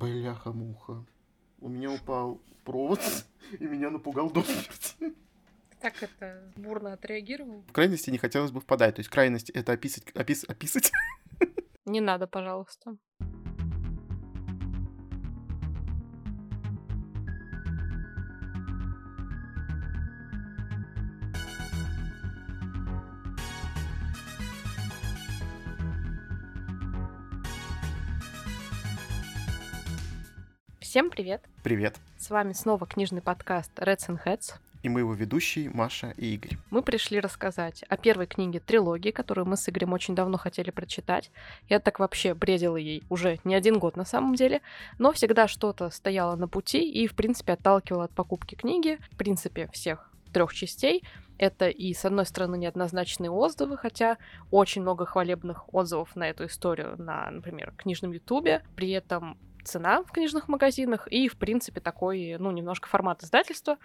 Бляха-муха. У меня упал провод, и меня напугал до смерти. Так это бурно отреагировал? В крайности не хотелось бы впадать. То есть крайность — это описать... Опис, описать? Не надо, пожалуйста. Всем привет! Привет! С вами снова книжный подкаст Reds and Heads. И мы его ведущие Маша и Игорь. Мы пришли рассказать о первой книге трилогии, которую мы с Игорем очень давно хотели прочитать. Я так вообще бредила ей уже не один год на самом деле, но всегда что-то стояло на пути и, в принципе, отталкивало от покупки книги, в принципе, всех трех частей. Это и, с одной стороны, неоднозначные отзывы, хотя очень много хвалебных отзывов на эту историю на, например, книжном ютубе. При этом цена в книжных магазинах и, в принципе, такой, ну, немножко формат издательства,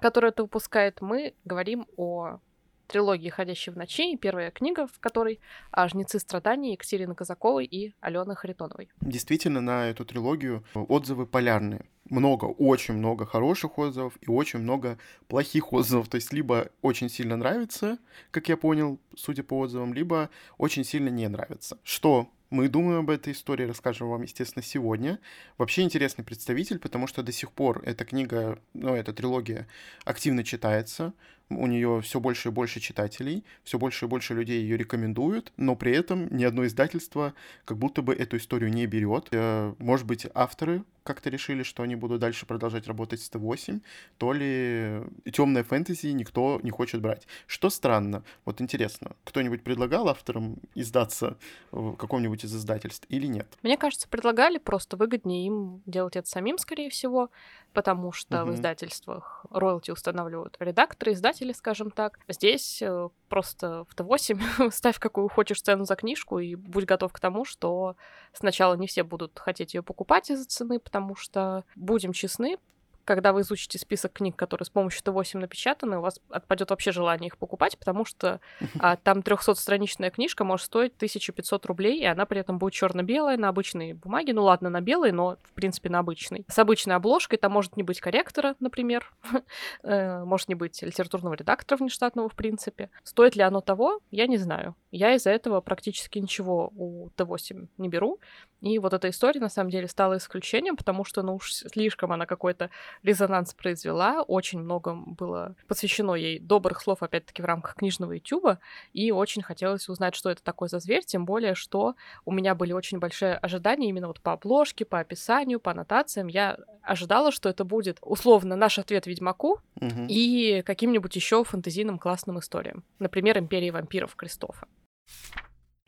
которое это выпускает. Мы говорим о трилогии «Ходящие в ночи», первая книга, в которой а, «Жнецы страданий» Екатерины Казаковой и Алены Харитоновой. Действительно, на эту трилогию отзывы полярные. Много, очень много хороших отзывов и очень много плохих отзывов. То есть либо очень сильно нравится, как я понял, судя по отзывам, либо очень сильно не нравится. Что мы думаем об этой истории, расскажем вам, естественно, сегодня. Вообще интересный представитель, потому что до сих пор эта книга, ну, эта трилогия активно читается у нее все больше и больше читателей, все больше и больше людей ее рекомендуют, но при этом ни одно издательство как будто бы эту историю не берет. Э, может быть, авторы как-то решили, что они будут дальше продолжать работать с Т8, то ли темная фэнтези никто не хочет брать. Что странно. Вот интересно, кто-нибудь предлагал авторам издаться в каком-нибудь из издательств или нет? Мне кажется, предлагали, просто выгоднее им делать это самим, скорее всего, потому что угу. в издательствах роялти устанавливают редакторы, издатели, скажем так. Здесь э, просто в Т8 ставь какую хочешь цену за книжку и будь готов к тому, что сначала не все будут хотеть ее покупать из-за цены, потому что, будем честны, когда вы изучите список книг, которые с помощью Т8 напечатаны, у вас отпадет вообще желание их покупать, потому что а, там 300-страничная книжка может стоить 1500 рублей, и она при этом будет черно-белая на обычной бумаге. Ну ладно, на белой, но в принципе на обычной. С обычной обложкой там может не быть корректора, например, э, может не быть литературного редактора внештатного, в принципе. Стоит ли оно того, я не знаю. Я из-за этого практически ничего у Т8 не беру. И вот эта история, на самом деле, стала исключением, потому что, ну уж слишком она какой-то резонанс произвела, очень много было посвящено ей добрых слов, опять-таки, в рамках книжного ютуба, и очень хотелось узнать, что это такое за зверь, тем более, что у меня были очень большие ожидания именно вот по обложке, по описанию, по аннотациям. Я ожидала, что это будет, условно, наш ответ Ведьмаку угу. и каким-нибудь еще фэнтезийным классным историям. Например, «Империя вампиров» Кристофа.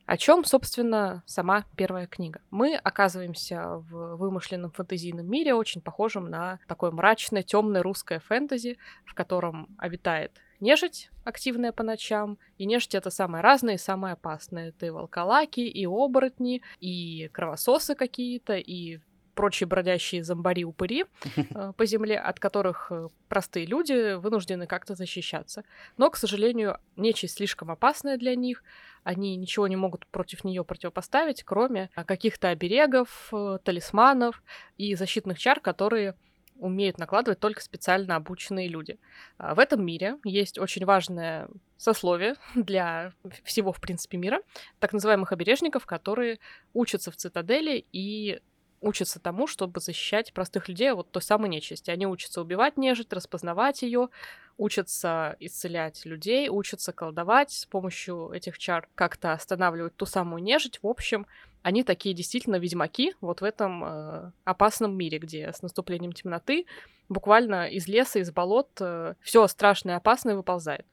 О чем, собственно, сама первая книга? Мы оказываемся в вымышленном фэнтезийном мире, очень похожем на такое мрачное, темное русское фэнтези, в котором обитает нежить, активная по ночам. И нежить это самое разное и самое опасное. Это и волколаки, и оборотни, и кровососы какие-то, и прочие бродящие зомбари-упыри э, по земле, от которых э, простые люди вынуждены как-то защищаться. Но, к сожалению, нечисть слишком опасная для них, они ничего не могут против нее противопоставить, кроме э, каких-то оберегов, талисманов и защитных чар, которые умеют накладывать только специально обученные люди. А в этом мире есть очень важное сословие для всего, в принципе, мира, так называемых обережников, которые учатся в цитадели и учатся тому, чтобы защищать простых людей от той самой нечисти. Они учатся убивать нежить, распознавать ее, учатся исцелять людей, учатся колдовать с помощью этих чар, как-то останавливать ту самую нежить. В общем, они такие действительно ведьмаки вот в этом э, опасном мире, где с наступлением темноты буквально из леса, из болот э, все страшное и опасное выползает.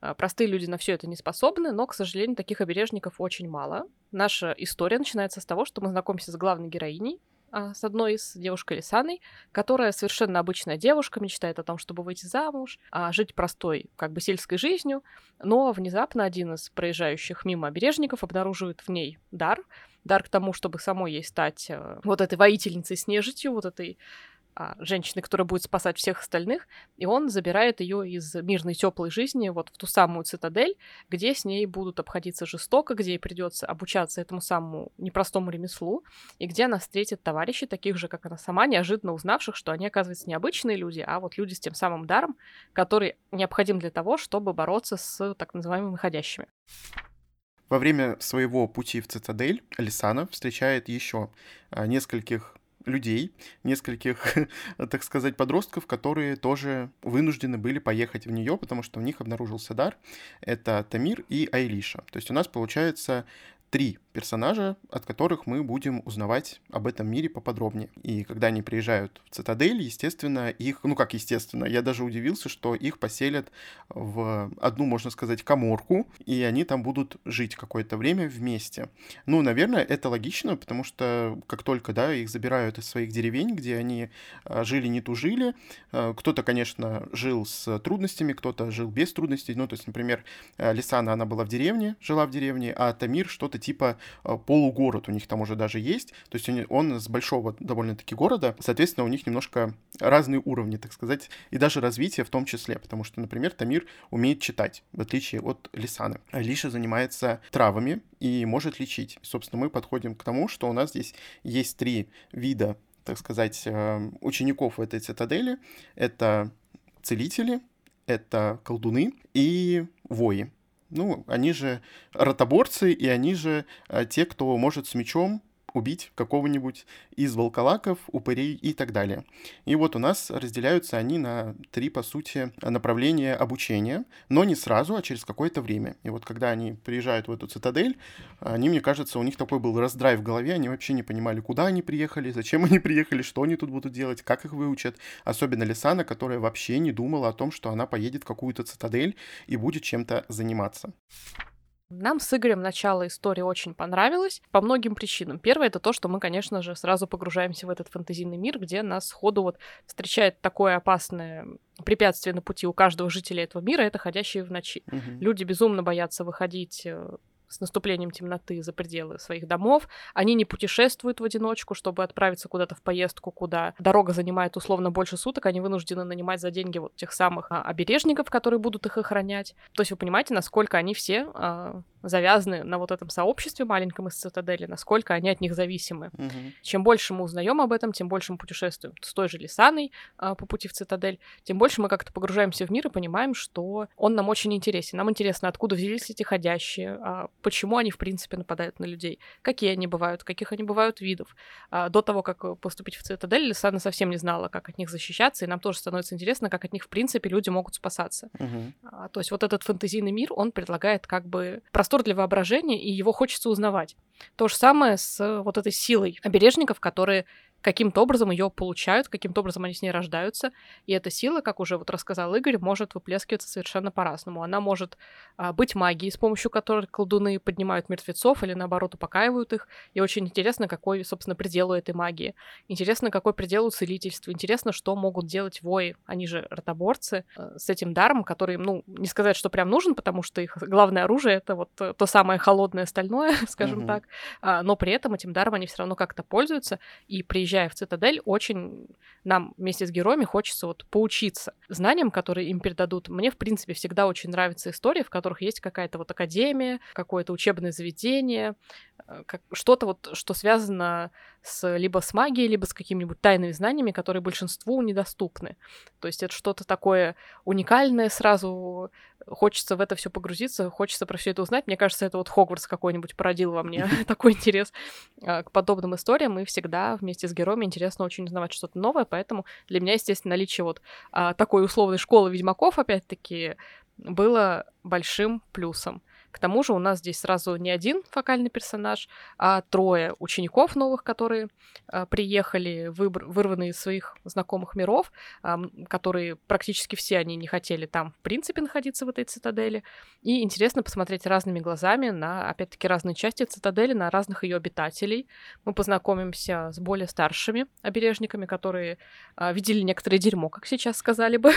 А, простые люди на все это не способны, но, к сожалению, таких обережников очень мало. Наша история начинается с того, что мы знакомимся с главной героиней, с одной из девушкой Лисаной, которая совершенно обычная девушка, мечтает о том, чтобы выйти замуж, а жить простой, как бы сельской жизнью, но внезапно один из проезжающих мимо обережников обнаруживает в ней дар, дар к тому, чтобы самой ей стать э, вот этой воительницей с нежитью, вот этой а, женщины, которая будет спасать всех остальных, и он забирает ее из мирной теплой жизни вот в ту самую цитадель, где с ней будут обходиться жестоко, где ей придется обучаться этому самому непростому ремеслу, и где она встретит товарищей, таких же, как она сама, неожиданно узнавших, что они, оказывается, не обычные люди, а вот люди с тем самым даром, который необходим для того, чтобы бороться с так называемыми выходящими. Во время своего пути в цитадель Алисана встречает еще а, нескольких людей, нескольких, так сказать, подростков, которые тоже вынуждены были поехать в нее, потому что у них обнаружился дар. Это Тамир и Айлиша. То есть у нас получается три персонажа, от которых мы будем узнавать об этом мире поподробнее. И когда они приезжают в Цитадель, естественно, их, ну как естественно, я даже удивился, что их поселят в одну, можно сказать, коморку, и они там будут жить какое-то время вместе. Ну, наверное, это логично, потому что как только, да, их забирают из своих деревень, где они а, жили, не тужили, а, кто-то, конечно, жил с трудностями, кто-то жил без трудностей, ну, то есть, например, Лисана, она была в деревне, жила в деревне, а Тамир что-то типа полугород у них там уже даже есть. То есть он, с большого довольно-таки города. Соответственно, у них немножко разные уровни, так сказать, и даже развитие в том числе. Потому что, например, Тамир умеет читать, в отличие от Лисаны. Лиша занимается травами и может лечить. Собственно, мы подходим к тому, что у нас здесь есть три вида, так сказать, э, учеников этой цитадели. Это целители, это колдуны и вои. Ну, они же ротоборцы, и они же а, те, кто может с мечом убить какого-нибудь из волколаков, упырей и так далее. И вот у нас разделяются они на три, по сути, направления обучения, но не сразу, а через какое-то время. И вот когда они приезжают в эту цитадель, они, мне кажется, у них такой был раздрай в голове, они вообще не понимали, куда они приехали, зачем они приехали, что они тут будут делать, как их выучат. Особенно Лисана, которая вообще не думала о том, что она поедет в какую-то цитадель и будет чем-то заниматься. Нам с Игорем начало истории очень понравилось по многим причинам. Первое — это то, что мы, конечно же, сразу погружаемся в этот фэнтезийный мир, где нас сходу вот встречает такое опасное препятствие на пути у каждого жителя этого мира — это ходящие в ночи. Угу. Люди безумно боятся выходить э, с наступлением темноты за пределы своих домов. Они не путешествуют в одиночку, чтобы отправиться куда-то в поездку, куда дорога занимает условно больше суток. Они вынуждены нанимать за деньги вот тех самых а, обережников, которые будут их охранять. То есть вы понимаете, насколько они все а, завязаны на вот этом сообществе маленьком из цитадели, насколько они от них зависимы. Угу. Чем больше мы узнаем об этом, тем больше мы путешествуем с той же Лисаной а, по пути в цитадель, тем больше мы как-то погружаемся в мир и понимаем, что он нам очень интересен. Нам интересно, откуда взялись эти ходящие, а, почему они, в принципе, нападают на людей, какие они бывают, каких они бывают видов. А, до того, как поступить в цитадель, Лисана совсем не знала, как от них защищаться, и нам тоже становится интересно, как от них, в принципе, люди могут спасаться. Угу. То есть вот этот фэнтезийный мир, он предлагает как бы простор для воображения, и его хочется узнавать. То же самое с вот этой силой обережников, которые каким-то образом ее получают, каким-то образом они с ней рождаются. И эта сила, как уже вот рассказал Игорь, может выплескиваться совершенно по-разному. Она может а, быть магией, с помощью которой колдуны поднимают мертвецов или наоборот упокаивают их. И очень интересно, какой, собственно, предел у этой магии. Интересно, какой предел у целительства. Интересно, что могут делать вои. Они же ротоборцы э, с этим даром, который, ну, не сказать, что прям нужен, потому что их главное оружие это вот э, то самое холодное стальное, скажем mm-hmm. так. А, но при этом этим даром они все равно как-то пользуются и приезжают приезжая в Цитадель, очень нам вместе с героями хочется вот поучиться знаниям, которые им передадут. Мне, в принципе, всегда очень нравятся истории, в которых есть какая-то вот академия, какое-то учебное заведение, как, что-то вот, что связано с, либо с магией, либо с какими-нибудь тайными знаниями, которые большинству недоступны. То есть это что-то такое уникальное сразу, хочется в это все погрузиться, хочется про все это узнать. Мне кажется, это вот Хогвартс какой-нибудь породил во мне такой интерес а, к подобным историям, и всегда вместе с героями интересно очень узнавать что-то новое, поэтому для меня, естественно, наличие вот а, такой условной школы ведьмаков, опять-таки, было большим плюсом. К тому же у нас здесь сразу не один фокальный персонаж, а трое учеников новых, которые э, приехали, выбр- вырванные из своих знакомых миров, э, которые практически все они не хотели там, в принципе, находиться в этой цитадели. И интересно посмотреть разными глазами на, опять-таки, разные части цитадели, на разных ее обитателей. Мы познакомимся с более старшими обережниками, которые э, видели некоторое дерьмо, как сейчас сказали бы,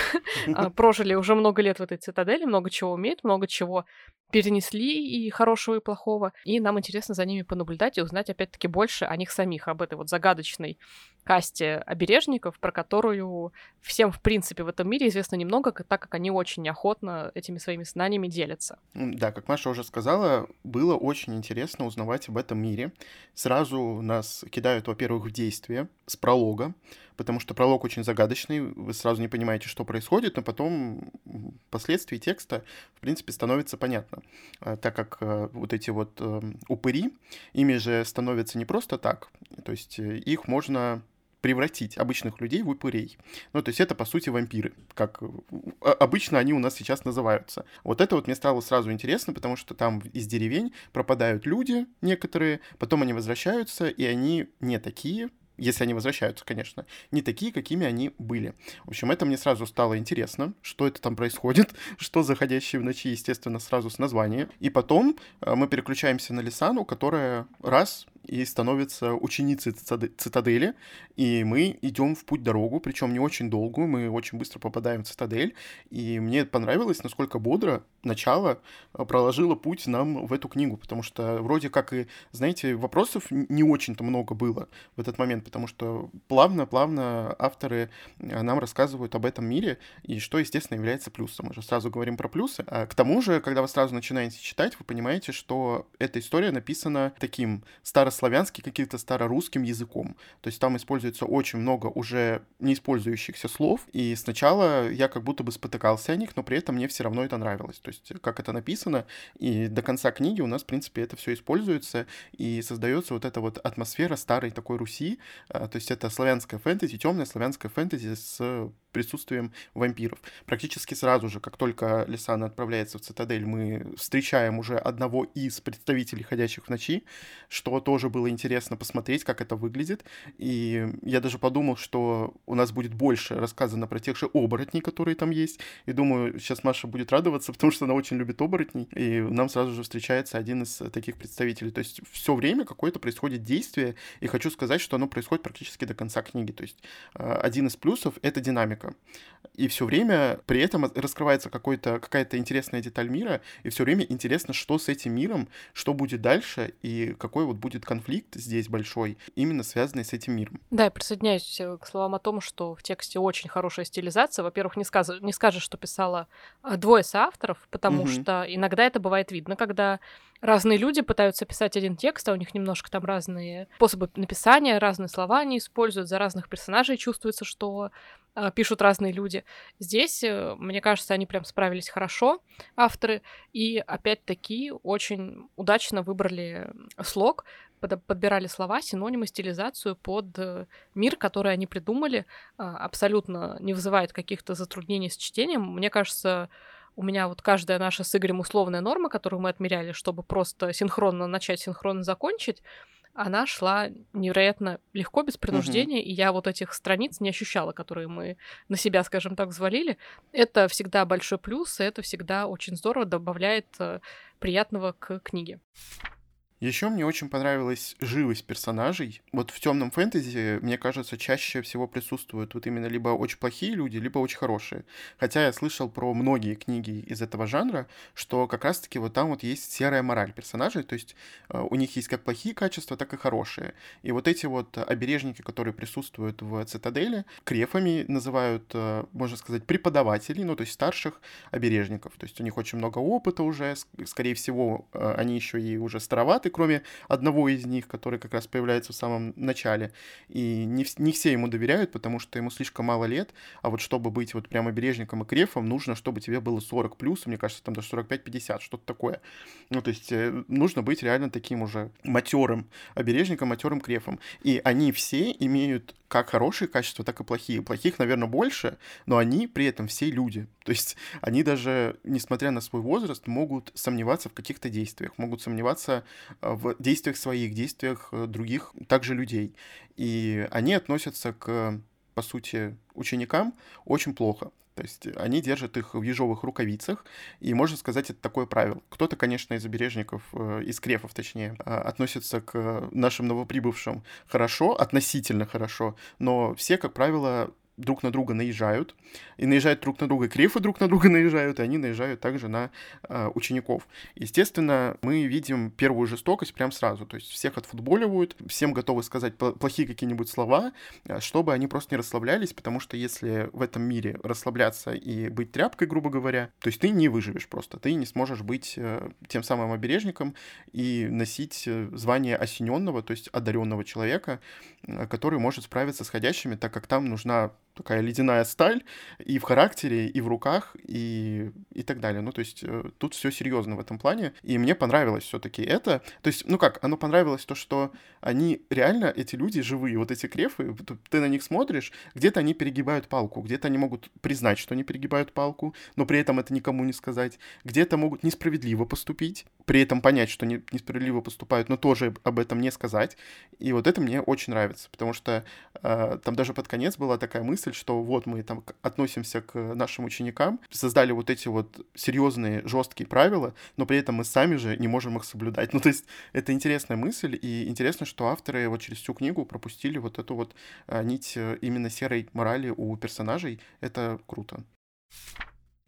прожили уже много лет в этой цитадели, много чего умеют, много чего перенесли и хорошего, и плохого. И нам интересно за ними понаблюдать и узнать, опять-таки, больше о них самих, об этой вот загадочной касте обережников, про которую всем, в принципе, в этом мире известно немного, так как они очень неохотно этими своими знаниями делятся. Да, как Маша уже сказала, было очень интересно узнавать об этом мире. Сразу нас кидают, во-первых, в действие с пролога, потому что пролог очень загадочный, вы сразу не понимаете, что происходит, но потом впоследствии текста, в принципе, становится понятно, а, так как э, вот эти вот э, упыри, ими же становятся не просто так, то есть э, их можно превратить обычных людей в упырей. Ну, то есть это, по сути, вампиры, как а, обычно они у нас сейчас называются. Вот это вот мне стало сразу интересно, потому что там из деревень пропадают люди некоторые, потом они возвращаются, и они не такие, если они возвращаются, конечно, не такие, какими они были. В общем, это мне сразу стало интересно, что это там происходит, что заходящие в ночи, естественно, сразу с названия. И потом э, мы переключаемся на Лисану, которая раз и становится ученицей цитадели, и мы идем в путь-дорогу, причем не очень долгую, мы очень быстро попадаем в цитадель, и мне понравилось, насколько бодро начало э, проложило путь нам в эту книгу, потому что вроде как и, знаете, вопросов не очень-то много было в этот момент, потому что плавно-плавно авторы э, нам рассказывают об этом мире, и что, естественно, является плюсом. Мы же сразу говорим про плюсы. А к тому же, когда вы сразу начинаете читать, вы понимаете, что эта история написана таким старо старославянский, каким-то старорусским языком. То есть там используется очень много уже не использующихся слов, и сначала я как будто бы спотыкался о них, но при этом мне все равно это нравилось. То есть как это написано, и до конца книги у нас, в принципе, это все используется, и создается вот эта вот атмосфера старой такой Руси, а, то есть это славянская фэнтези, темная славянская фэнтези с присутствием вампиров. Практически сразу же, как только Лисана отправляется в цитадель, мы встречаем уже одного из представителей ходячих в ночи, что тоже было интересно посмотреть, как это выглядит. И я даже подумал, что у нас будет больше рассказано про тех же оборотней, которые там есть. И думаю, сейчас Маша будет радоваться, потому что она очень любит оборотней. И нам сразу же встречается один из таких представителей. То есть все время какое-то происходит действие, и хочу сказать, что оно происходит практически до конца книги. То есть а, один из плюсов — это динамика. И все время при этом раскрывается какая-то интересная деталь мира, и все время интересно, что с этим миром, что будет дальше, и какой вот будет конфликт здесь большой, именно связанный с этим миром. Да, я присоединяюсь э, к словам о том, что в тексте очень хорошая стилизация. Во-первых, не, сказ... не скажешь, что писала а, двое соавторов, потому угу. что иногда это бывает видно, когда разные люди пытаются писать один текст, а у них немножко там разные способы написания, разные слова они используют, за разных персонажей чувствуется, что э, пишут разные люди. Здесь, э, мне кажется, они прям справились хорошо, авторы, и опять-таки очень удачно выбрали слог, подбирали слова, синонимы, стилизацию под э, мир, который они придумали, э, абсолютно не вызывает каких-то затруднений с чтением. Мне кажется, у меня вот каждая наша с Игорем условная норма, которую мы отмеряли, чтобы просто синхронно начать, синхронно закончить, она шла невероятно легко, без принуждения, угу. и я вот этих страниц не ощущала, которые мы на себя, скажем так, взвалили. Это всегда большой плюс, и это всегда очень здорово добавляет э, приятного к книге. Еще мне очень понравилась живость персонажей. Вот в темном фэнтези, мне кажется, чаще всего присутствуют вот именно либо очень плохие люди, либо очень хорошие. Хотя я слышал про многие книги из этого жанра, что как раз-таки вот там вот есть серая мораль персонажей, то есть э, у них есть как плохие качества, так и хорошие. И вот эти вот обережники, которые присутствуют в цитадели, крефами называют, э, можно сказать, преподавателей, ну то есть старших обережников. То есть у них очень много опыта уже, скорее всего, э, они еще и уже староваты, кроме одного из них, который как раз появляется в самом начале. И не, не все ему доверяют, потому что ему слишком мало лет, а вот чтобы быть вот прямо бережником и крефом, нужно, чтобы тебе было 40 плюс, мне кажется, там даже 45-50, что-то такое. Ну, то есть э, нужно быть реально таким уже матерым обережником, матерым крефом. И они все имеют как хорошие качества, так и плохие. Плохих, наверное, больше, но они при этом все люди. То есть они даже, несмотря на свой возраст, могут сомневаться в каких-то действиях, могут сомневаться в действиях своих, действиях э, других также людей. И они относятся к, по сути, ученикам очень плохо. То есть они держат их в ежовых рукавицах, и можно сказать, это такое правило. Кто-то, конечно, из обережников, э, из крефов, точнее, относится к нашим новоприбывшим хорошо, относительно хорошо, но все, как правило, друг на друга наезжают, и наезжают друг на друга, крефы друг на друга наезжают, и они наезжают также на э, учеников. Естественно, мы видим первую жестокость прям сразу, то есть всех отфутболивают, всем готовы сказать плохие какие-нибудь слова, а, чтобы они просто не расслаблялись, потому что если в этом мире расслабляться и быть тряпкой, грубо говоря, то есть ты не выживешь просто, ты не сможешь быть э, тем самым обережником и носить э, звание осененного, то есть одаренного человека, э, который может справиться с ходящими, так как там нужна такая ледяная сталь и в характере, и в руках, и, и так далее. Ну, то есть э, тут все серьезно в этом плане. И мне понравилось все-таки это. То есть, ну как, оно понравилось то, что они реально, эти люди живые, вот эти крефы, ты на них смотришь, где-то они перегибают палку, где-то они могут признать, что они перегибают палку, но при этом это никому не сказать, где-то могут несправедливо поступить, при этом понять, что не, несправедливо поступают, но тоже об этом не сказать. И вот это мне очень нравится, потому что э, там даже под конец была такая мысль, что вот мы там относимся к нашим ученикам, создали вот эти вот серьезные, жесткие правила, но при этом мы сами же не можем их соблюдать. Ну, то есть это интересная мысль, и интересно, что авторы вот через всю книгу пропустили вот эту вот э, нить э, именно серой морали у персонажей. Это круто.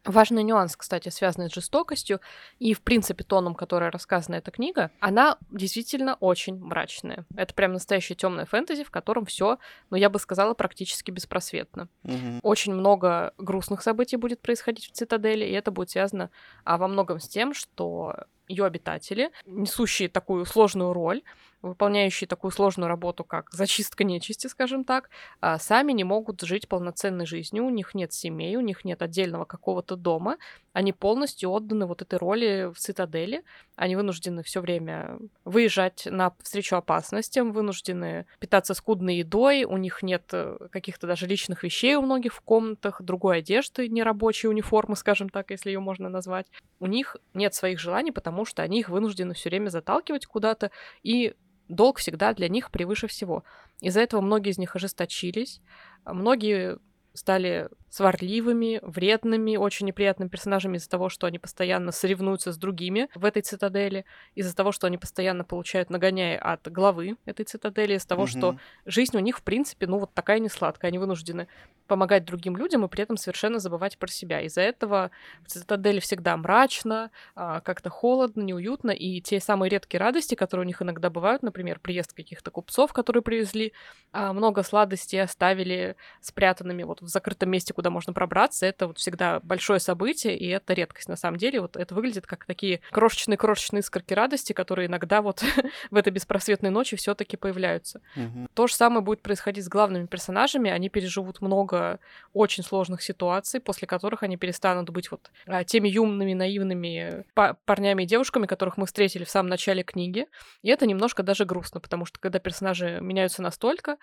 Важный нюанс, кстати, связанный с жестокостью и, в принципе, тоном, который рассказана эта книга, она действительно очень мрачная. Это прям настоящая темная фэнтези, в котором все, ну, я бы сказала, практически беспросветно. Угу. Очень много грустных событий будет происходить в цитадели, и это будет связано а, во многом с тем, что ее обитатели, несущие такую сложную роль, выполняющие такую сложную работу, как зачистка нечисти, скажем так, а, сами не могут жить полноценной жизнью, у них нет семей, у них нет отдельного какого-то дома, они полностью отданы вот этой роли в цитадели, они вынуждены все время выезжать на встречу опасностям, вынуждены питаться скудной едой, у них нет э, каких-то даже личных вещей у многих в комнатах, другой одежды, нерабочей униформы, скажем так, если ее можно назвать. У них нет своих желаний, потому что они их вынуждены все время заталкивать куда-то, и долг всегда для них превыше всего. Из-за этого многие из них ожесточились, многие стали сварливыми, вредными, очень неприятными персонажами из-за того, что они постоянно соревнуются с другими в этой цитадели, из-за того, что они постоянно получают нагоняя от главы этой цитадели, из-за того, угу. что жизнь у них, в принципе, ну вот такая не сладкая. Они вынуждены помогать другим людям и при этом совершенно забывать про себя. Из-за этого в цитадели всегда мрачно, а, как-то холодно, неуютно, и те самые редкие радости, которые у них иногда бывают, например, приезд каких-то купцов, которые привезли а, много сладостей, оставили спрятанными вот в закрытом месте, куда можно пробраться, это вот всегда большое событие, и это редкость на самом деле. Вот это выглядит как такие крошечные-крошечные искорки радости, которые иногда вот в этой беспросветной ночи все таки появляются. Угу. То же самое будет происходить с главными персонажами. Они переживут много очень сложных ситуаций, после которых они перестанут быть вот а, теми юмными, наивными парнями и девушками, которых мы встретили в самом начале книги. И это немножко даже грустно, потому что когда персонажи меняются настолько,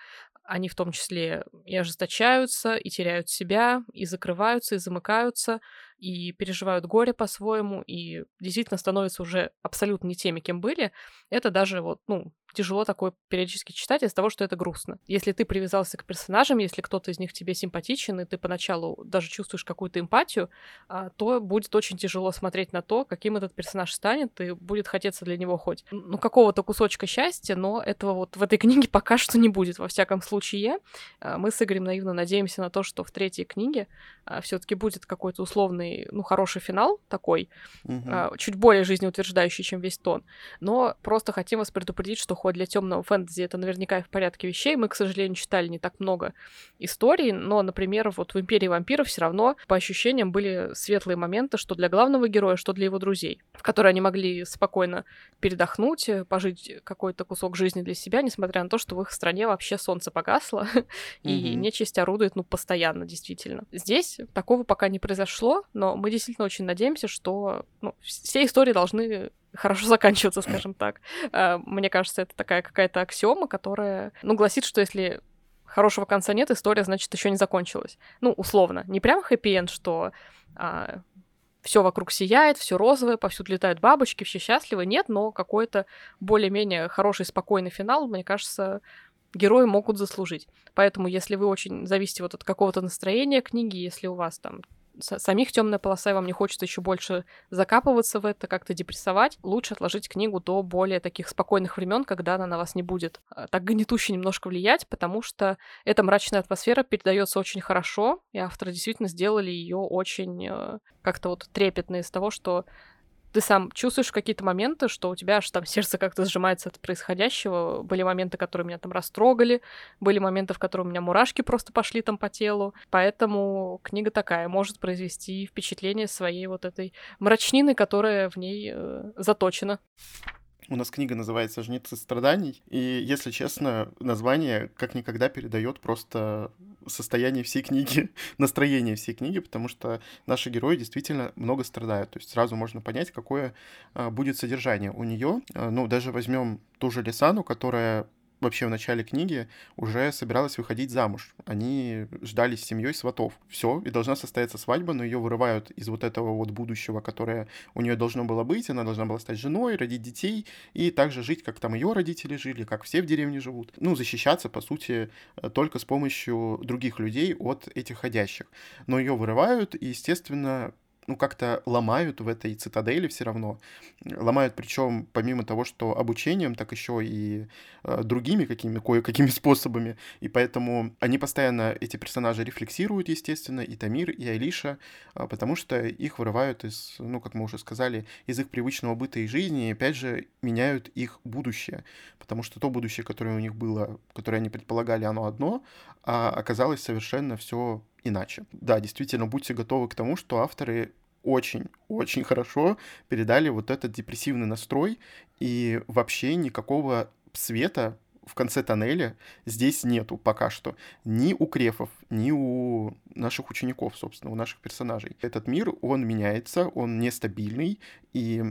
они в том числе и ожесточаются, и теряют себя, и закрываются, и замыкаются, и переживают горе по-своему, и действительно становятся уже абсолютно не теми, кем были, это даже вот, ну, тяжело такое периодически читать из-за того, что это грустно. Если ты привязался к персонажам, если кто-то из них тебе симпатичен, и ты поначалу даже чувствуешь какую-то эмпатию, а, то будет очень тяжело смотреть на то, каким этот персонаж станет, и будет хотеться для него хоть, ну, какого-то кусочка счастья, но этого вот в этой книге пока что не будет, во всяком случае. А, мы с Игорем наивно надеемся на то, что в третьей книге а, все таки будет какой-то условный, ну, хороший финал такой, угу. чуть более жизнеутверждающий, чем весь тон. Но просто хотим вас предупредить, что хоть для темного фэнтези это наверняка в порядке вещей. Мы, к сожалению, читали не так много историй, но, например, вот в «Империи вампиров» все равно по ощущениям были светлые моменты, что для главного героя, что для его друзей, в которые они могли спокойно передохнуть, пожить какой-то кусок жизни для себя, несмотря на то, что в их стране вообще солнце погасло, и нечисть орудует, ну, постоянно, действительно. Здесь такого пока не произошло, но мы действительно очень надеемся, что ну, все истории должны хорошо заканчиваться, скажем так. А, мне кажется, это такая какая-то аксиома, которая, ну, гласит, что если хорошего конца нет, история, значит, еще не закончилась. Ну, условно. Не прям хэппи-энд, что а, все вокруг сияет, все розовое, повсюду летают бабочки, все счастливы. Нет, но какой-то более-менее хороший, спокойный финал, мне кажется, герои могут заслужить. Поэтому, если вы очень зависите вот от какого-то настроения книги, если у вас там самих темная полоса, и вам не хочется еще больше закапываться в это, как-то депрессовать, лучше отложить книгу до более таких спокойных времен, когда она на вас не будет а, так гнетуще немножко влиять, потому что эта мрачная атмосфера передается очень хорошо, и авторы действительно сделали ее очень э, как-то вот трепетно из того, что ты сам чувствуешь какие-то моменты, что у тебя аж там сердце как-то сжимается от происходящего. Были моменты, которые меня там растрогали, были моменты, в которые у меня мурашки просто пошли там по телу. Поэтому книга такая может произвести впечатление своей вот этой мрачнины, которая в ней э, заточена. У нас книга называется «Жнецы страданий», и, если честно, название как никогда передает просто состояние всей книги, настроение всей книги, потому что наши герои действительно много страдают. То есть сразу можно понять, какое а, будет содержание у нее. А, ну, даже возьмем ту же Лисану, которая вообще в начале книги уже собиралась выходить замуж. Они ждали с семьей сватов. Все, и должна состояться свадьба, но ее вырывают из вот этого вот будущего, которое у нее должно было быть. Она должна была стать женой, родить детей и также жить, как там ее родители жили, как все в деревне живут. Ну, защищаться, по сути, только с помощью других людей от этих ходящих. Но ее вырывают, и, естественно, ну, как-то ломают в этой цитадели все равно. Ломают, причем помимо того, что обучением, так еще и э, другими какими, кое-какими способами. И поэтому они постоянно, эти персонажи, рефлексируют, естественно, и Тамир, и Алиша, э, потому что их вырывают из, ну, как мы уже сказали, из их привычного быта и жизни, и опять же меняют их будущее. Потому что то будущее, которое у них было, которое они предполагали, оно одно, а оказалось совершенно все иначе. Да, действительно, будьте готовы к тому, что авторы очень-очень хорошо передали вот этот депрессивный настрой, и вообще никакого света в конце тоннеля здесь нету пока что. Ни у крефов, ни у наших учеников, собственно, у наших персонажей. Этот мир, он меняется, он нестабильный, и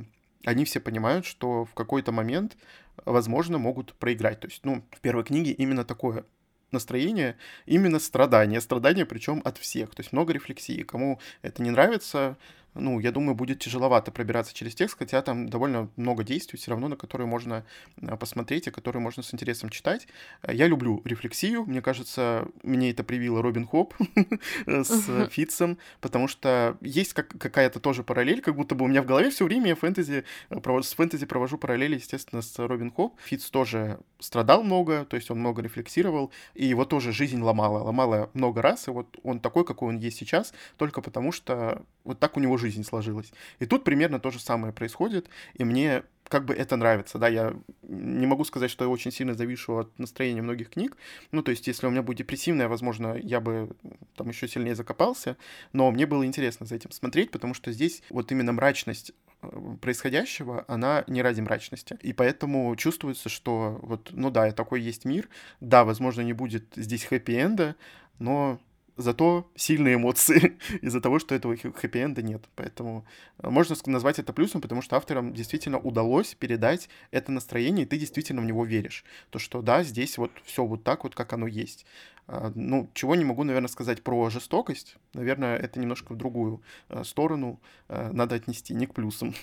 они все понимают, что в какой-то момент, возможно, могут проиграть. То есть, ну, в первой книге именно такое настроение именно страдания. Страдания причем от всех. То есть много рефлексии. Кому это не нравится, ну, я думаю, будет тяжеловато пробираться через текст, хотя там довольно много действий все равно, на которые можно а, посмотреть и которые можно с интересом читать. Я люблю рефлексию, мне кажется, мне это привило Робин Хоп с Фитцем, потому что есть как, какая-то тоже параллель, как будто бы у меня в голове все время я фэнтези, э, с фэнтези провожу параллели, естественно, с Робин Хоп. Фитц тоже страдал много, то есть он много рефлексировал, и его тоже жизнь ломала, ломала много раз, и вот он такой, какой он есть сейчас, только потому что вот так у него жизнь сложилась. И тут примерно то же самое происходит, и мне как бы это нравится, да, я не могу сказать, что я очень сильно завишу от настроения многих книг, ну, то есть, если у меня будет депрессивное, возможно, я бы там еще сильнее закопался, но мне было интересно за этим смотреть, потому что здесь вот именно мрачность э, происходящего, она не ради мрачности. И поэтому чувствуется, что вот, ну да, такой есть мир, да, возможно, не будет здесь хэппи-энда, но зато сильные эмоции из-за того, что этого хэппи-энда нет. Поэтому э, можно назвать это плюсом, потому что авторам действительно удалось передать это настроение, и ты действительно в него веришь. То, что да, здесь вот все вот так вот, как оно есть. А, ну, чего не могу, наверное, сказать про жестокость. Наверное, это немножко в другую э, сторону э, надо отнести, не к плюсам.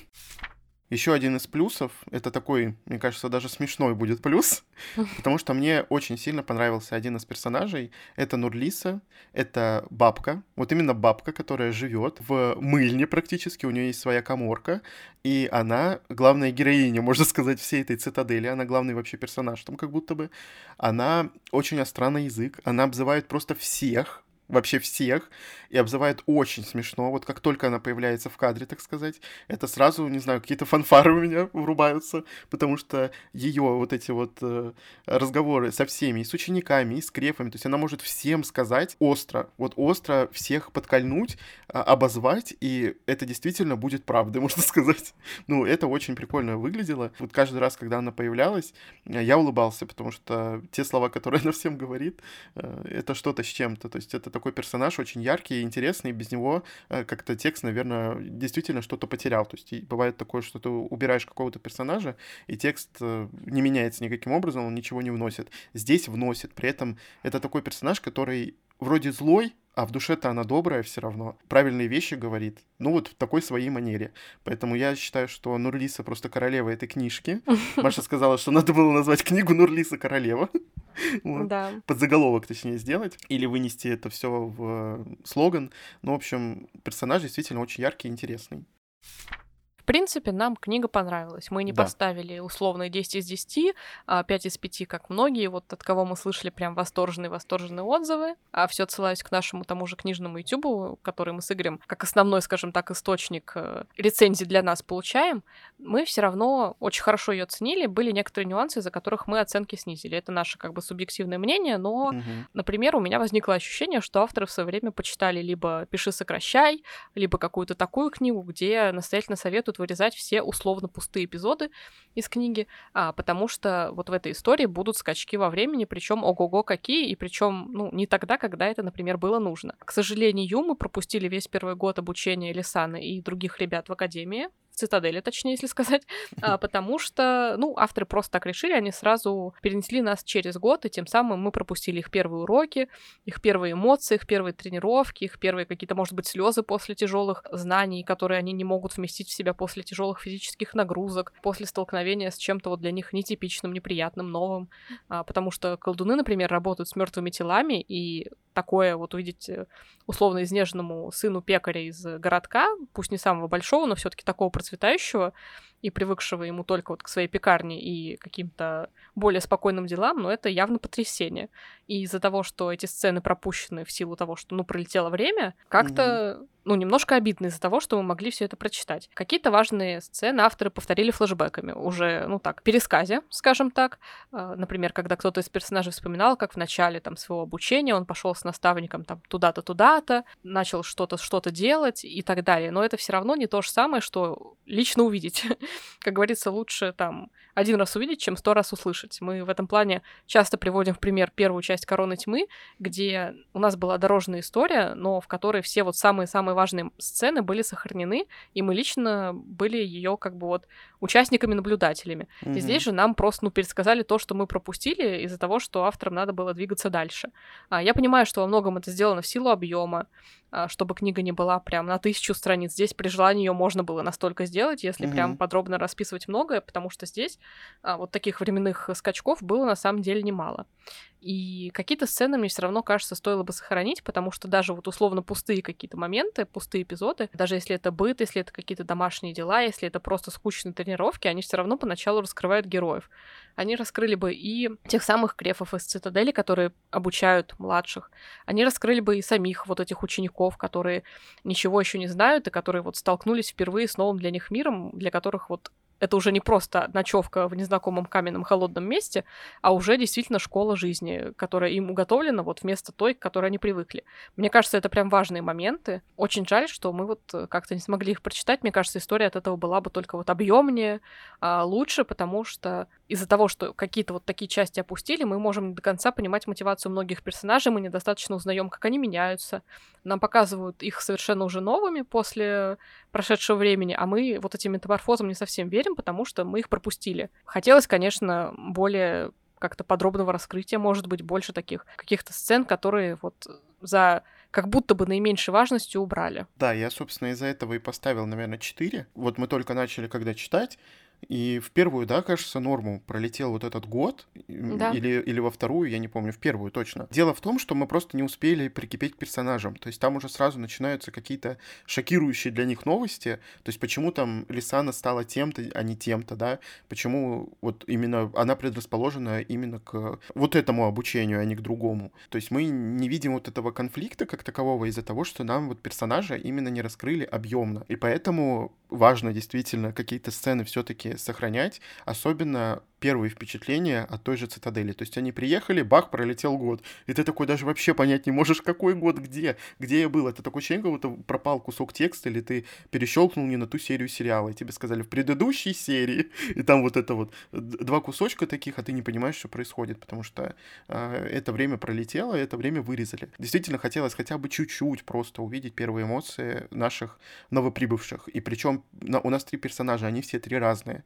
Еще один из плюсов, это такой, мне кажется, даже смешной будет плюс, потому что мне очень сильно понравился один из персонажей. Это Нурлиса, это бабка, вот именно бабка, которая живет в мыльне практически, у нее есть своя коморка, и она главная героиня, можно сказать, всей этой цитадели, она главный вообще персонаж там как будто бы. Она очень остра на язык, она обзывает просто всех, вообще всех, и обзывает очень смешно. Вот как только она появляется в кадре, так сказать, это сразу, не знаю, какие-то фанфары у меня врубаются, потому что ее вот эти вот э, разговоры со всеми, и с учениками, и с крефами, то есть она может всем сказать остро, вот остро всех подкольнуть, э, обозвать, и это действительно будет правдой, можно сказать. Ну, это очень прикольно выглядело. Вот каждый раз, когда она появлялась, я улыбался, потому что те слова, которые она всем говорит, э, это что-то с чем-то, то есть это такой персонаж очень яркий и интересный, и без него э, как-то текст, наверное, действительно что-то потерял. То есть бывает такое, что ты убираешь какого-то персонажа, и текст э, не меняется никаким образом, он ничего не вносит. Здесь вносит. При этом это такой персонаж, который вроде злой, а в душе-то она добрая все равно, правильные вещи говорит, ну вот в такой своей манере. Поэтому я считаю, что Нурлиса просто королева этой книжки. Маша сказала, что надо было назвать книгу Нурлиса королева. Вот. Да. Подзаголовок, точнее, сделать. Или вынести это все в слоган. Ну, в общем, персонаж действительно очень яркий и интересный. В принципе, нам книга понравилась. Мы не да. поставили условные 10 из 10, а 5 из 5, как многие, вот от кого мы слышали прям восторженные-восторженные отзывы. А все отсылаюсь к нашему тому же книжному ютубу, который мы с Игорем как основной, скажем так, источник э, рецензий для нас получаем. Мы все равно очень хорошо ее оценили. Были некоторые нюансы, из-за которых мы оценки снизили. Это наше как бы субъективное мнение, но, угу. например, у меня возникло ощущение, что авторы в свое время почитали либо «Пиши, сокращай», либо какую-то такую книгу, где настоятельно советуют вырезать все условно пустые эпизоды из книги, а, потому что вот в этой истории будут скачки во времени, причем ого-го какие, и причем ну, не тогда, когда это, например, было нужно. К сожалению, мы пропустили весь первый год обучения Лисаны и других ребят в Академии, цитадели, точнее, если сказать, а, потому что, ну, авторы просто так решили, они сразу перенесли нас через год, и тем самым мы пропустили их первые уроки, их первые эмоции, их первые тренировки, их первые какие-то, может быть, слезы после тяжелых знаний, которые они не могут вместить в себя после тяжелых физических нагрузок, после столкновения с чем-то вот для них нетипичным, неприятным, новым, а, потому что колдуны, например, работают с мертвыми телами, и такое вот увидеть э, условно изнеженному сыну пекаря из городка, пусть не самого большого, но все-таки такого процветающего, и привыкшего ему только вот к своей пекарне и каким-то более спокойным делам, но это явно потрясение. И из-за того, что эти сцены пропущены в силу того, что, ну, пролетело время, как-то, mm-hmm. Ну, немножко обидно из-за того, что мы могли все это прочитать. Какие-то важные сцены авторы повторили флэшбэками, уже, ну, так, пересказе, скажем так. А, например, когда кто-то из персонажей вспоминал, как в начале, там, своего обучения он пошел с наставником, там, туда-то, туда-то, начал что-то, что-то делать и так далее. Но это все равно не то же самое, что лично увидеть. как говорится, лучше там один раз увидеть, чем сто раз услышать. Мы в этом плане часто приводим в пример первую часть «Короны тьмы», где у нас была дорожная история, но в которой все вот самые-самые важные сцены были сохранены, и мы лично были ее как бы вот участниками-наблюдателями. Mm-hmm. И здесь же нам просто, ну, пересказали то, что мы пропустили из-за того, что авторам надо было двигаться дальше. А, я понимаю, что во многом это сделано в силу объема, а, чтобы книга не была прям на тысячу страниц. Здесь при желании ее можно было настолько сделать, если mm-hmm. прям подробно расписывать многое, потому что здесь а, вот таких временных скачков было на самом деле немало. И какие-то сцены мне все равно, кажется, стоило бы сохранить, потому что даже вот условно пустые какие-то моменты, пустые эпизоды, даже если это быт, если это какие-то домашние дела, если это просто скучные тренировки, они все равно поначалу раскрывают героев. Они раскрыли бы и тех самых крефов из цитадели, которые обучают младших. Они раскрыли бы и самих вот этих учеников, которые ничего еще не знают и которые вот столкнулись впервые с новым для них миром, для которых вот это уже не просто ночевка в незнакомом каменном холодном месте, а уже действительно школа жизни, которая им уготовлена вот вместо той, к которой они привыкли. Мне кажется, это прям важные моменты. Очень жаль, что мы вот как-то не смогли их прочитать. Мне кажется, история от этого была бы только вот объемнее, а, лучше, потому что из-за того, что какие-то вот такие части опустили, мы можем не до конца понимать мотивацию многих персонажей, мы недостаточно узнаем, как они меняются. Нам показывают их совершенно уже новыми после прошедшего времени, а мы вот этим метаморфозам не совсем верим, потому что мы их пропустили. Хотелось, конечно, более как-то подробного раскрытия, может быть, больше таких каких-то сцен, которые вот за как будто бы наименьшей важностью убрали. Да, я, собственно, из-за этого и поставил, наверное, 4. Вот мы только начали, когда читать, и в первую, да, кажется, норму пролетел вот этот год, да. или, или во вторую, я не помню, в первую точно. Дело в том, что мы просто не успели прикипеть к персонажам. То есть там уже сразу начинаются какие-то шокирующие для них новости. То есть почему там Лисана стала тем-то, а не тем-то, да? Почему вот именно она предрасположена именно к вот этому обучению, а не к другому. То есть мы не видим вот этого конфликта как такового из-за того, что нам вот персонажа именно не раскрыли объемно. И поэтому важно действительно какие-то сцены все-таки сохранять, особенно первые впечатления от той же цитадели. То есть они приехали, бах, пролетел год. И ты такой даже вообще понять не можешь, какой год, где, где я был. Это такое ощущение, как будто пропал кусок текста, или ты перещелкнул не на ту серию сериала. И тебе сказали в предыдущей серии, и там вот это вот два кусочка таких, а ты не понимаешь, что происходит, потому что э, это время пролетело, это время вырезали. Действительно хотелось хотя бы чуть-чуть просто увидеть первые эмоции наших новоприбывших. И причем у нас три персонажа, они все три разные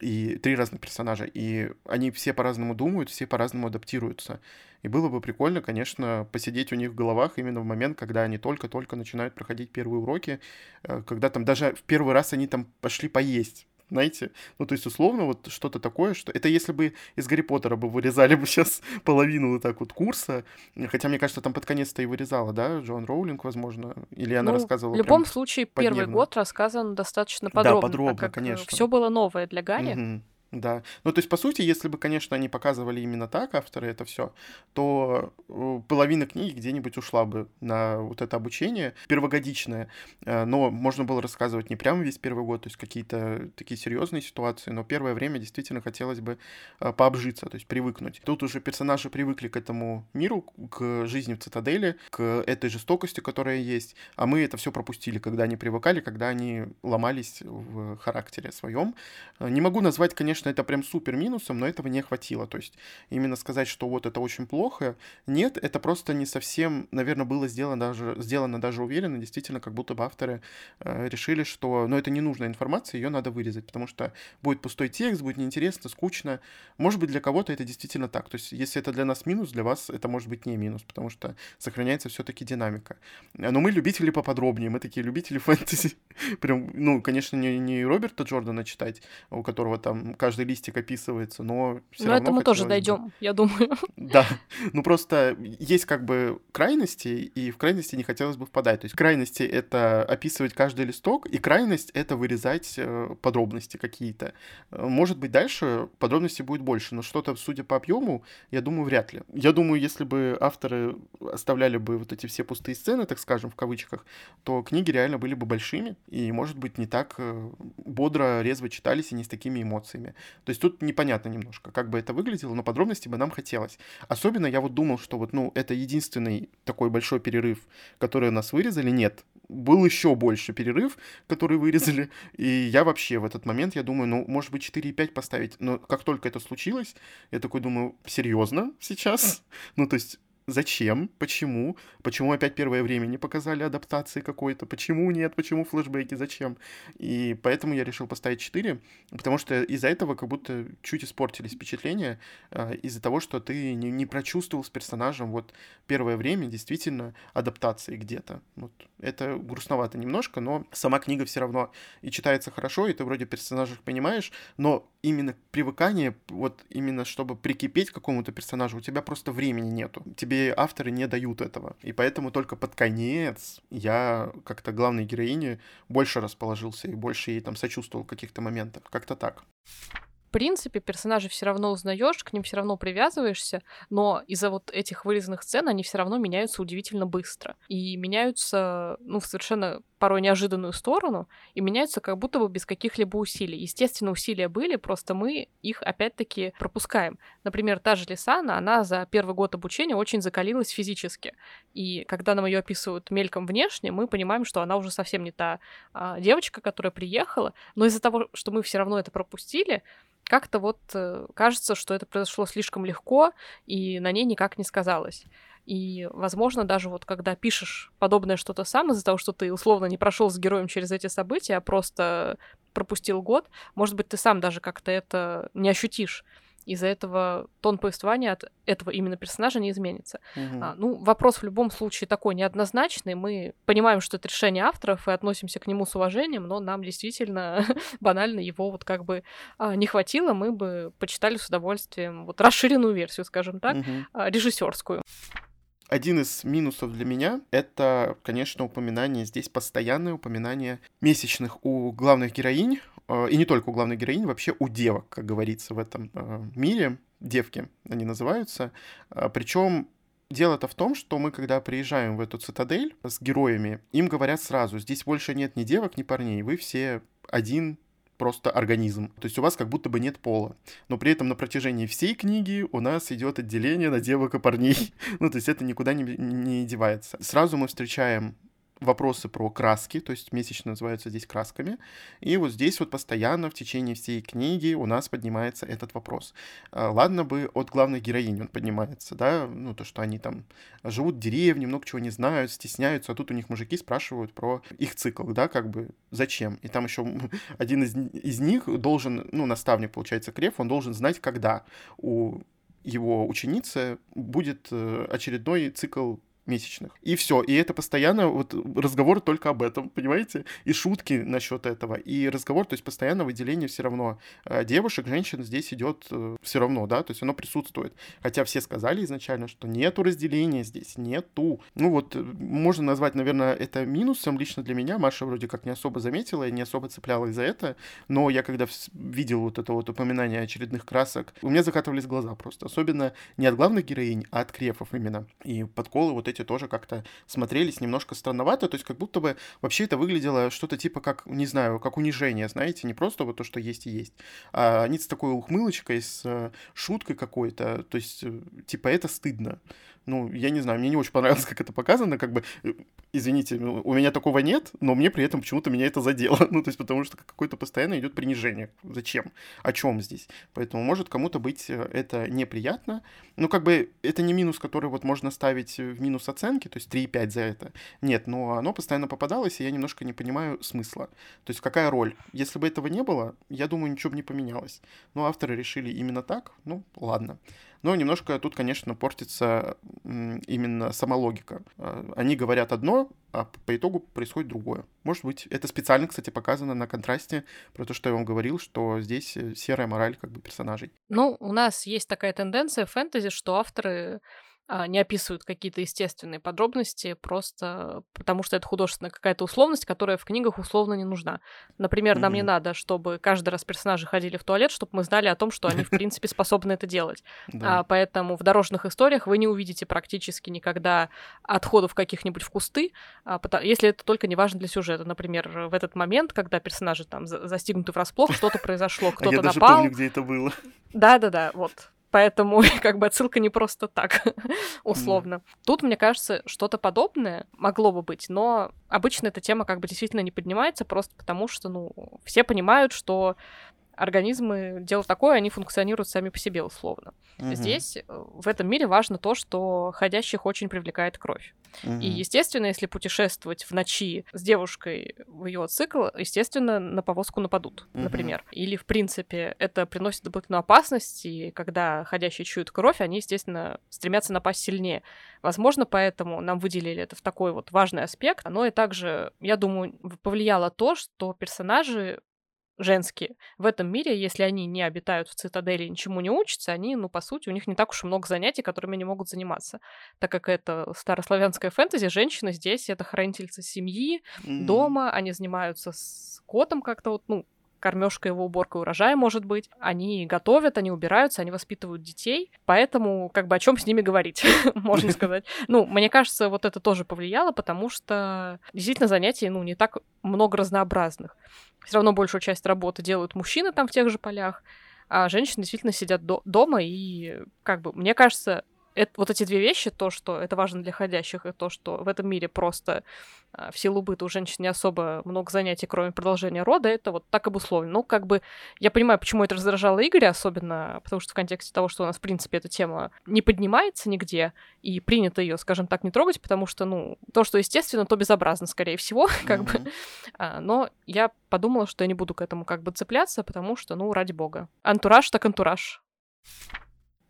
и три разных персонажа, и они все по-разному думают, все по-разному адаптируются. И было бы прикольно, конечно, посидеть у них в головах именно в момент, когда они только-только начинают проходить первые уроки, э, когда там даже в первый раз они там пошли поесть, знаете? Ну, то есть, условно, вот что-то такое, что... Это если бы из Гарри Поттера бы вырезали бы сейчас половину вот так вот курса, хотя, мне кажется, там под конец-то и вырезала, да, Джон Роулинг, возможно, или она ну, рассказывала В любом случае, первый год рассказан достаточно подробно, да, подробно, так как конечно. все было новое для Гарри. Угу. Да. Ну, то есть, по сути, если бы, конечно, они показывали именно так, авторы, это все, то э, половина книги где-нибудь ушла бы на вот это обучение первогодичное. Э, но можно было рассказывать не прямо весь первый год, то есть какие-то такие серьезные ситуации, но первое время действительно хотелось бы э, пообжиться, то есть привыкнуть. Тут уже персонажи привыкли к этому миру, к жизни в цитадели, к этой жестокости, которая есть, а мы это все пропустили, когда они привыкали, когда они ломались в характере своем. Не могу назвать, конечно, конечно, это прям супер минусом, но этого не хватило. То есть именно сказать, что вот это очень плохо, нет, это просто не совсем, наверное, было сделано даже, сделано даже уверенно, действительно, как будто бы авторы э, решили, что, ну, это не нужная информация, ее надо вырезать, потому что будет пустой текст, будет неинтересно, скучно. Может быть, для кого-то это действительно так. То есть если это для нас минус, для вас это может быть не минус, потому что сохраняется все-таки динамика. Но мы любители поподробнее, мы такие любители фэнтези. Прям, ну, конечно, не, не Роберта Джордана читать, у которого там каждый листик описывается, но все но это мы тоже дойдем, бы... я думаю. Да, ну просто есть как бы крайности, и в крайности не хотелось бы впадать. То есть крайности — это описывать каждый листок, и крайность — это вырезать э, подробности какие-то. Может быть, дальше подробностей будет больше, но что-то, судя по объему, я думаю, вряд ли. Я думаю, если бы авторы оставляли бы вот эти все пустые сцены, так скажем, в кавычках, то книги реально были бы большими, и, может быть, не так э, бодро, резво читались и не с такими эмоциями. То есть тут непонятно немножко, как бы это выглядело, но подробности бы нам хотелось. Особенно я вот думал, что вот, ну, это единственный такой большой перерыв, который у нас вырезали. Нет, был еще больше перерыв, который вырезали, и я вообще в этот момент, я думаю, ну, может быть, 4,5 поставить, но как только это случилось, я такой думаю, серьезно сейчас? Ну, то есть Зачем? Почему? Почему опять первое время не показали адаптации какой-то? Почему нет? Почему флешбеки? Зачем? И поэтому я решил поставить 4, потому что из-за этого как будто чуть испортились впечатления, э, из-за того, что ты не, не прочувствовал с персонажем вот первое время действительно адаптации где-то. Вот. Это грустновато немножко, но сама книга все равно и читается хорошо, и ты вроде персонажей понимаешь, но именно привыкание, вот именно чтобы прикипеть к какому-то персонажу, у тебя просто времени нету. Тебе авторы не дают этого. И поэтому только под конец я как-то главной героине больше расположился и больше ей там сочувствовал в каких-то моментах. Как-то так в принципе, персонажей все равно узнаешь, к ним все равно привязываешься, но из-за вот этих вырезанных сцен они все равно меняются удивительно быстро. И меняются, ну, в совершенно порой неожиданную сторону, и меняются как будто бы без каких-либо усилий. Естественно, усилия были, просто мы их опять-таки пропускаем. Например, та же Лисана, она за первый год обучения очень закалилась физически. И когда нам ее описывают мельком внешне, мы понимаем, что она уже совсем не та а, девочка, которая приехала. Но из-за того, что мы все равно это пропустили, как-то вот э, кажется, что это произошло слишком легко, и на ней никак не сказалось. И, возможно, даже вот когда пишешь подобное что-то сам, из-за того, что ты условно не прошел с героем через эти события, а просто пропустил год, может быть, ты сам даже как-то это не ощутишь из-за этого тон повествования от этого именно персонажа не изменится. Угу. А, ну, вопрос в любом случае такой неоднозначный. Мы понимаем, что это решение авторов и относимся к нему с уважением, но нам действительно банально его вот как бы а, не хватило. Мы бы почитали с удовольствием вот расширенную версию, скажем так, угу. а, режиссерскую. Один из минусов для меня — это, конечно, упоминание, здесь постоянное упоминание месячных у главных героинь, и не только у главных героинь, вообще у девок, как говорится в этом э, мире, девки они называются. Э, Причем Дело-то в том, что мы, когда приезжаем в эту цитадель с героями, им говорят сразу, здесь больше нет ни девок, ни парней, вы все один просто организм. То есть у вас как будто бы нет пола. Но при этом на протяжении всей книги у нас идет отделение на девок и парней. ну, то есть это никуда не, не девается. Сразу мы встречаем вопросы про краски, то есть месячно называются здесь красками. И вот здесь вот постоянно в течение всей книги у нас поднимается этот вопрос. А, ладно бы от главной героини он поднимается, да, ну то, что они там живут в деревне, много чего не знают, стесняются, а тут у них мужики спрашивают про их цикл, да, как бы зачем. И там еще один из, из них должен, ну наставник, получается, Креф, он должен знать, когда у его ученицы будет э, очередной цикл месячных. И все. И это постоянно вот разговор только об этом, понимаете? И шутки насчет этого. И разговор, то есть постоянно выделение все равно э, девушек, женщин здесь идет э, все равно, да, то есть оно присутствует. Хотя все сказали изначально, что нету разделения здесь, нету. Ну вот, э, можно назвать, наверное, это минусом лично для меня. Маша вроде как не особо заметила и не особо цеплялась за это. Но я когда видел вот это вот упоминание очередных красок, у меня закатывались глаза просто. Особенно не от главных героинь, а от крефов именно. И подколы вот эти тоже как-то смотрелись немножко странновато, то есть как будто бы вообще это выглядело что-то типа как, не знаю, как унижение, знаете, не просто вот то, что есть и есть, а они с такой ухмылочкой, с э, шуткой какой-то, то есть э, типа это стыдно ну, я не знаю, мне не очень понравилось, как это показано, как бы, э, извините, ну, у меня такого нет, но мне при этом почему-то меня это задело, ну, то есть потому что какое-то постоянно идет принижение. Зачем? О чем здесь? Поэтому может кому-то быть э, это неприятно, ну, как бы, это не минус, который вот можно ставить в минус оценки, то есть 3,5 за это. Нет, но оно постоянно попадалось, и я немножко не понимаю смысла. То есть какая роль? Если бы этого не было, я думаю, ничего бы не поменялось. Но авторы решили именно так, ну, ладно. Но немножко тут, конечно, портится именно сама логика. А, они говорят одно, а по итогу происходит другое. Может быть, это специально, кстати, показано на контрасте про то, что я вам говорил, что здесь э, серая мораль как бы персонажей. Ну, у нас есть такая тенденция в фэнтези, что авторы не описывают какие-то естественные подробности, просто потому что это художественная какая-то условность, которая в книгах условно не нужна. Например, mm-hmm. нам не надо, чтобы каждый раз персонажи ходили в туалет, чтобы мы знали о том, что они, в принципе, способны это делать. А, поэтому в дорожных историях вы не увидите практически никогда отходов каких-нибудь в кусты, а, если это только не важно для сюжета. Например, в этот момент, когда персонажи там застигнуты врасплох, что-то произошло, кто-то напал. Я даже помню, где это было. Да-да-да, вот. Поэтому как бы отсылка не просто так, условно. Mm. Тут, мне кажется, что-то подобное могло бы быть, но обычно эта тема как бы действительно не поднимается, просто потому что, ну, все понимают, что организмы дело такое, они функционируют сами по себе условно. Угу. Здесь э, в этом мире важно то, что ходящих очень привлекает кровь. Угу. И, естественно, если путешествовать в ночи с девушкой в ее цикл, естественно, на повозку нападут, угу. например. Или, в принципе, это приносит дополнительную опасность, и когда ходящие чуют кровь, они, естественно, стремятся напасть сильнее. Возможно, поэтому нам выделили это в такой вот важный аспект. Но и также, я думаю, повлияло то, что персонажи женские. В этом мире, если они не обитают в цитадели и ничему не учатся, они, ну, по сути, у них не так уж и много занятий, которыми они могут заниматься. Так как это старославянская фэнтези, женщины здесь — это хранительницы семьи, mm-hmm. дома, они занимаются с котом как-то вот, ну, кормежка его, уборка урожая, может быть. Они готовят, они убираются, они воспитывают детей. Поэтому, как бы, о чем с ними говорить, можно сказать. Ну, мне кажется, вот это тоже повлияло, потому что действительно занятий, ну, не так много разнообразных. Все равно большую часть работы делают мужчины там в тех же полях, а женщины действительно сидят до- дома, и, как бы, мне кажется, это, вот эти две вещи, то, что это важно для ходящих, и то, что в этом мире просто а, в силу быта у женщин не особо много занятий, кроме продолжения рода, это вот так обусловлено. Ну, как бы, я понимаю, почему это раздражало Игоря, особенно потому что в контексте того, что у нас, в принципе, эта тема не поднимается нигде, и принято ее, скажем так, не трогать, потому что, ну, то, что естественно, то безобразно, скорее всего, как mm-hmm. бы. А, но я подумала, что я не буду к этому как бы цепляться, потому что, ну, ради бога. Антураж так антураж.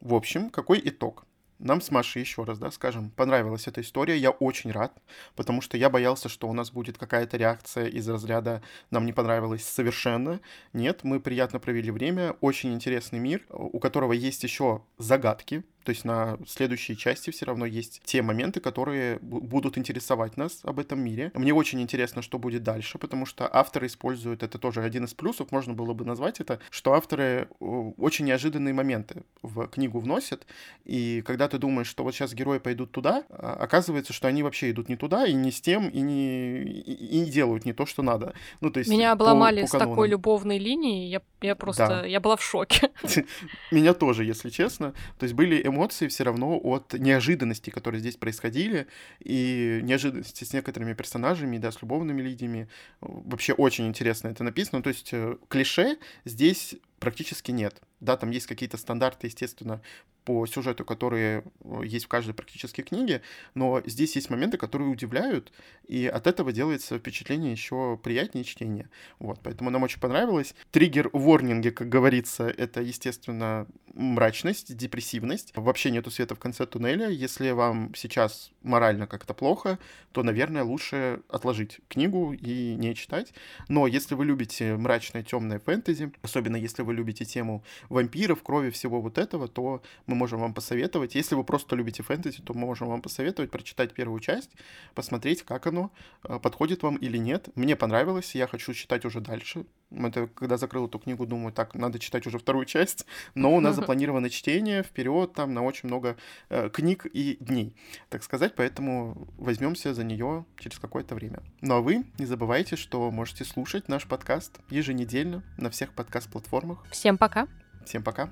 В общем, какой итог? Нам с Машей еще раз, да, скажем, понравилась эта история, я очень рад, потому что я боялся, что у нас будет какая-то реакция из разряда «нам не понравилось совершенно». Нет, мы приятно провели время, очень интересный мир, у которого есть еще загадки, то есть на следующей части все равно есть те моменты, которые будут интересовать нас об этом мире. Мне очень интересно, что будет дальше, потому что авторы используют, это тоже один из плюсов, можно было бы назвать это, что авторы очень неожиданные моменты в книгу вносят, и когда ты думаешь, что вот сейчас герои пойдут туда, а, оказывается, что они вообще идут не туда, и не с тем, и не, и не делают не то, что надо. Ну, то есть Меня обломали по, по с такой любовной линией, я, я просто, да. я была в шоке. Меня тоже, если честно. То есть были эмоции эмоции все равно от неожиданностей, которые здесь происходили, и неожиданности с некоторыми персонажами, да, с любовными лидиями. Вообще очень интересно это написано. То есть э, клише здесь практически нет. Да, там есть какие-то стандарты, естественно, по сюжету, которые э, есть в каждой практически книге, но здесь есть моменты, которые удивляют, и от этого делается впечатление еще приятнее чтения. Вот, поэтому нам очень понравилось. Триггер ворнинги, как говорится, это, естественно, мрачность, депрессивность. Вообще нету света в конце туннеля. Если вам сейчас морально как-то плохо, то, наверное, лучше отложить книгу и не читать. Но если вы любите мрачное, темное фэнтези, особенно если вы любите тему вампиров, крови, всего вот этого, то мы можем вам посоветовать. Если вы просто любите фэнтези, то мы можем вам посоветовать прочитать первую часть, посмотреть, как оно, э, подходит вам или нет. Мне понравилось, я хочу читать уже дальше. Это когда закрыл эту книгу, думаю, так, надо читать уже вторую часть, но у нас запланировано чтение вперед там на очень много э, книг и дней, так сказать, поэтому возьмемся за нее через какое-то время. Ну а вы не забывайте, что можете слушать наш подкаст еженедельно на всех подкаст-платформах. Всем пока. Всем пока.